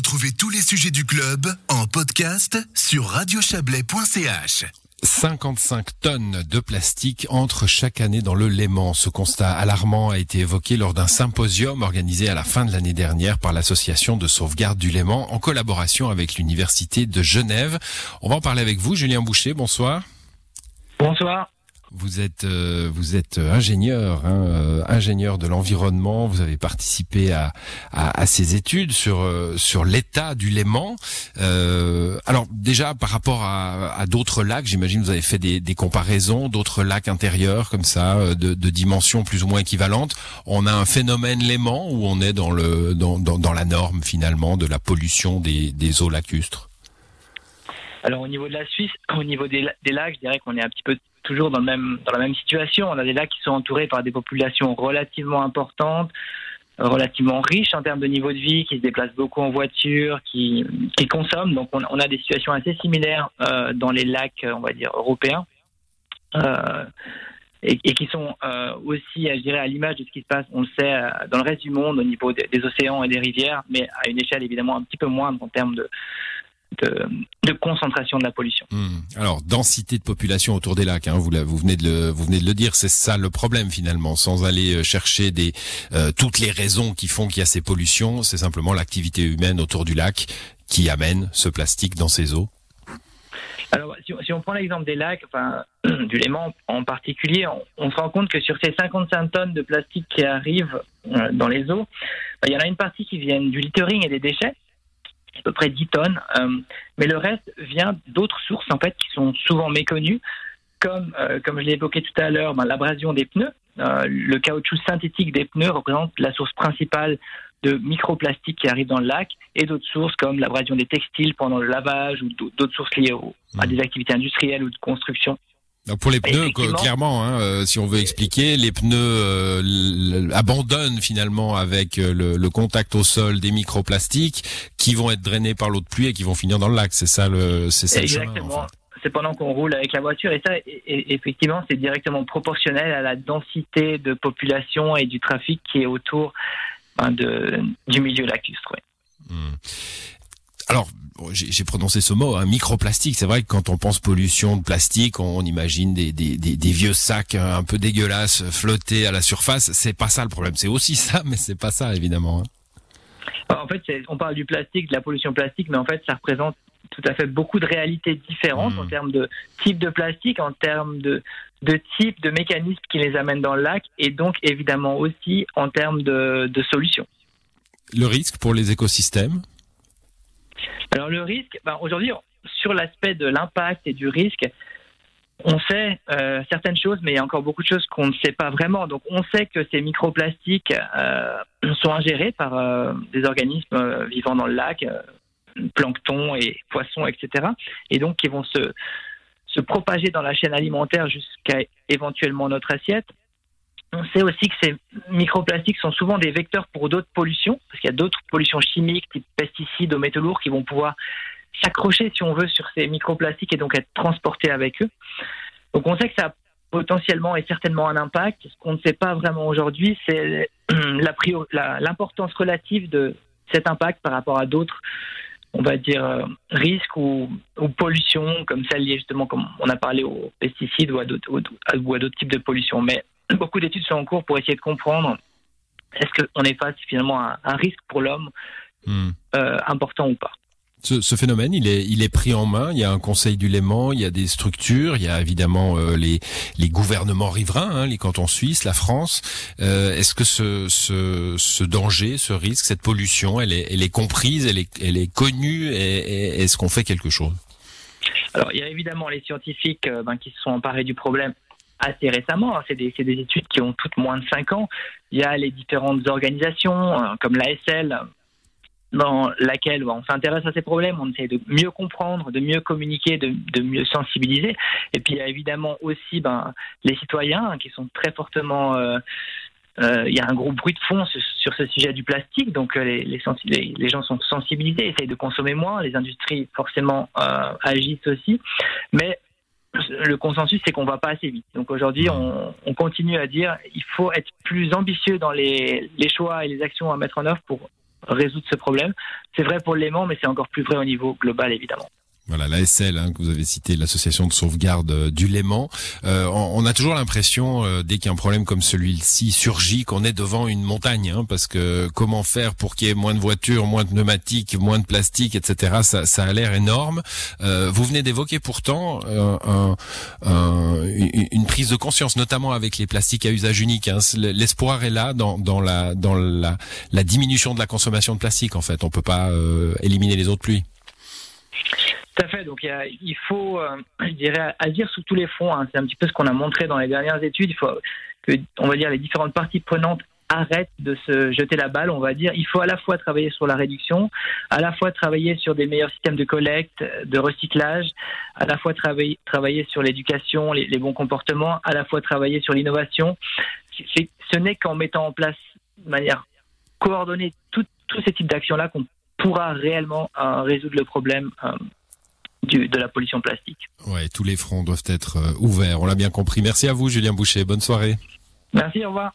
Retrouvez tous les sujets du club en podcast sur radiochablais.ch. 55 tonnes de plastique entrent chaque année dans le Léman. Ce constat alarmant a été évoqué lors d'un symposium organisé à la fin de l'année dernière par l'association de sauvegarde du Léman en collaboration avec l'université de Genève. On va en parler avec vous, Julien Boucher. Bonsoir. Bonsoir. Vous êtes euh, vous êtes ingénieur, hein, euh, ingénieur de l'environnement. Vous avez participé à, à, ces études sur euh, sur l'état du Léman. alors déjà par rapport à, à d'autres lacs, j'imagine vous avez fait des, des comparaisons d'autres lacs intérieurs comme ça de, de, dimensions plus ou moins équivalentes. On a un phénomène Léman où on est dans le dans, dans, dans la norme finalement de la pollution des, des eaux lacustres? Alors au niveau de la Suisse, au niveau des, des lacs, je dirais qu'on est un petit peu toujours dans, la même situation. On a des lacs qui sont entourés par des populations relativement importantes, relativement riches en termes de niveau de vie, qui se déplacent beaucoup en voiture, qui, consomment. Donc on, a des situations assez similaires euh, dans les lacs, on va dire, européens. Euh, et, qui sont euh, aussi, je dirais, à l'image de ce qui se passe, on le sait, dans le reste du monde au niveau des océans et des rivières, mais à une échelle évidemment un petit peu moindre en termes de, de, concentration de la pollution. Hmm. Alors, densité de population autour des lacs, hein, vous, vous, venez de le, vous venez de le dire, c'est ça le problème finalement, sans aller euh, chercher des, euh, toutes les raisons qui font qu'il y a ces pollutions, c'est simplement l'activité humaine autour du lac qui amène ce plastique dans ces eaux. Alors, si, on prend l'exemple des lacs, enfin, du Léman en particulier, on, se rend compte que sur ces 55 tonnes de plastique qui arrivent euh, dans les eaux, bah, il y en a une partie qui vient du littering et des déchets, à peu près 10 tonnes. Euh, mais le reste vient d'autres sources en fait qui sont souvent méconnues, comme euh, comme je l'ai évoqué tout à l'heure, ben, l'abrasion des pneus. Euh, le caoutchouc synthétique des pneus représente la source principale de microplastiques qui arrivent dans le lac et d'autres sources comme l'abrasion des textiles pendant le lavage ou d'autres sources liées à mmh. des activités industrielles ou de construction pour les pneus, clairement, hein, euh, si on veut expliquer, les pneus euh, abandonnent finalement avec euh, le, contact au sol des microplastiques qui vont être drainés par l'eau de pluie et qui vont finir dans le lac. C'est ça le, c'est ça Exactement. C'est pendant qu'on roule avec la voiture et ça, effectivement, c'est directement proportionnel à la densité de population et du trafic qui est autour ben, de, du milieu lacustre. Hmm. J'ai prononcé ce mot, un hein, microplastique. C'est vrai que quand on pense pollution de plastique, on, imagine des, des, des, vieux sacs hein, un peu dégueulasses flotter à la surface. C'est pas ça le problème. C'est aussi ça, mais c'est pas ça évidemment. Hein. En fait, on parle du plastique, de la pollution plastique, mais en fait, ça représente tout à fait beaucoup de réalités différentes en mmh. termes de type de plastique, en termes de, de type de mécanismes qui les amènent dans le lac, et donc évidemment aussi en termes de, de solutions. Le risque pour les écosystèmes alors le risque, ben, aujourd'hui, sur l'aspect de l'impact et du risque, on sait euh, certaines choses, mais il y a encore beaucoup de choses qu'on ne sait pas vraiment. Donc on sait que ces microplastiques euh, sont ingérés par euh, des organismes vivant dans le lac, plancton et poissons, etc. Et donc qui vont se, se propager dans la chaîne alimentaire jusqu'à éventuellement notre assiette. On sait aussi que ces microplastiques sont souvent des vecteurs pour d'autres pollutions, parce qu'il y a d'autres pollutions chimiques, type pesticides, aux métaux lourds, qui vont pouvoir s'accrocher, si on veut, sur ces microplastiques et donc être transportés avec eux. Donc on sait que ça a potentiellement et certainement un impact. Ce qu'on ne sait pas vraiment aujourd'hui, c'est l'importance relative de cet impact par rapport à d'autres, on va dire, euh, risques ou, pollutions, comme celles liées justement, comme on a parlé aux pesticides ou à d'autres types de pollutions. Mais beaucoup d'études sont en cours pour essayer de comprendre est-ce qu'on est face finalement à un risque pour l'homme hmm. euh, important ou pas. Ce, phénomène, il est, il est pris en main. Il y a un conseil du Léman, il y a des structures, il y a évidemment euh, les, les gouvernements riverains, hein, les cantons suisses, la France. Euh, est-ce que ce, ce, ce, danger, ce risque, cette pollution, elle est, elle est comprise, elle est, elle est connue et, est-ce qu'on fait quelque chose? Alors, il y a évidemment les scientifiques ben, qui se sont emparés du problème assez récemment. Hein. C'est des, des, études qui ont toutes moins de 5 ans. Il y a les différentes organisations euh, comme l'ASL dans laquelle on s'intéresse à ces problèmes, on essaie de mieux comprendre, de mieux communiquer, de, de mieux sensibiliser. Et puis il y a évidemment aussi ben, les citoyens qui sont très fortement... Euh, euh, il y a un gros bruit de fond sur, ce sujet du plastique, donc les, les, les, gens sont sensibilisés, essayent de consommer moins, les industries forcément agissent aussi, mais le consensus, c'est qu'on va pas assez vite. Donc aujourd'hui, on, on, continue à dire il faut être plus ambitieux dans les, les, choix et les actions à mettre en œuvre pour résoudre ce problème. C'est vrai pour l'aimant, mais c'est encore plus vrai au niveau global, évidemment. Voilà, l'ASL hein, que vous avez cité, l'association de sauvegarde euh, du Léman. Euh, on, a toujours l'impression, euh, dès qu'un problème comme celui-ci surgit, qu'on est devant une montagne, hein, parce que comment faire pour qu'il y ait moins de voitures, moins de pneumatiques, moins de plastique, etc. Ça, ça a l'air énorme. vous venez d'évoquer pourtant un, un, une prise de conscience, notamment avec les plastiques à usage unique. Hein. L'espoir est là dans, dans, la, dans la, diminution de la consommation de plastique. En fait, on peut pas éliminer les autres pluies. Tout à fait. Donc il, faut, euh, je dirais, agir sous tous les fronts. Hein. C'est un petit peu ce qu'on a montré dans les dernières études. Il faut que, on va dire, les différentes parties prenantes arrêtent de se jeter la balle. On va dire, il faut à la fois travailler sur la réduction, à la fois travailler sur des meilleurs systèmes de collecte, de recyclage, à la fois travailler, travailler sur l'éducation, les, bons comportements, à la fois travailler sur l'innovation. Ce n'est qu'en mettant en place de manière coordonnée tous ces types d'actions-là qu'on pourra réellement euh, résoudre le problème euh, de la pollution plastique. Ouais, tous les fronts doivent être euh, ouverts, on l'a bien compris. Merci à vous, Julien Boucher. Bonne soirée. Merci, au revoir.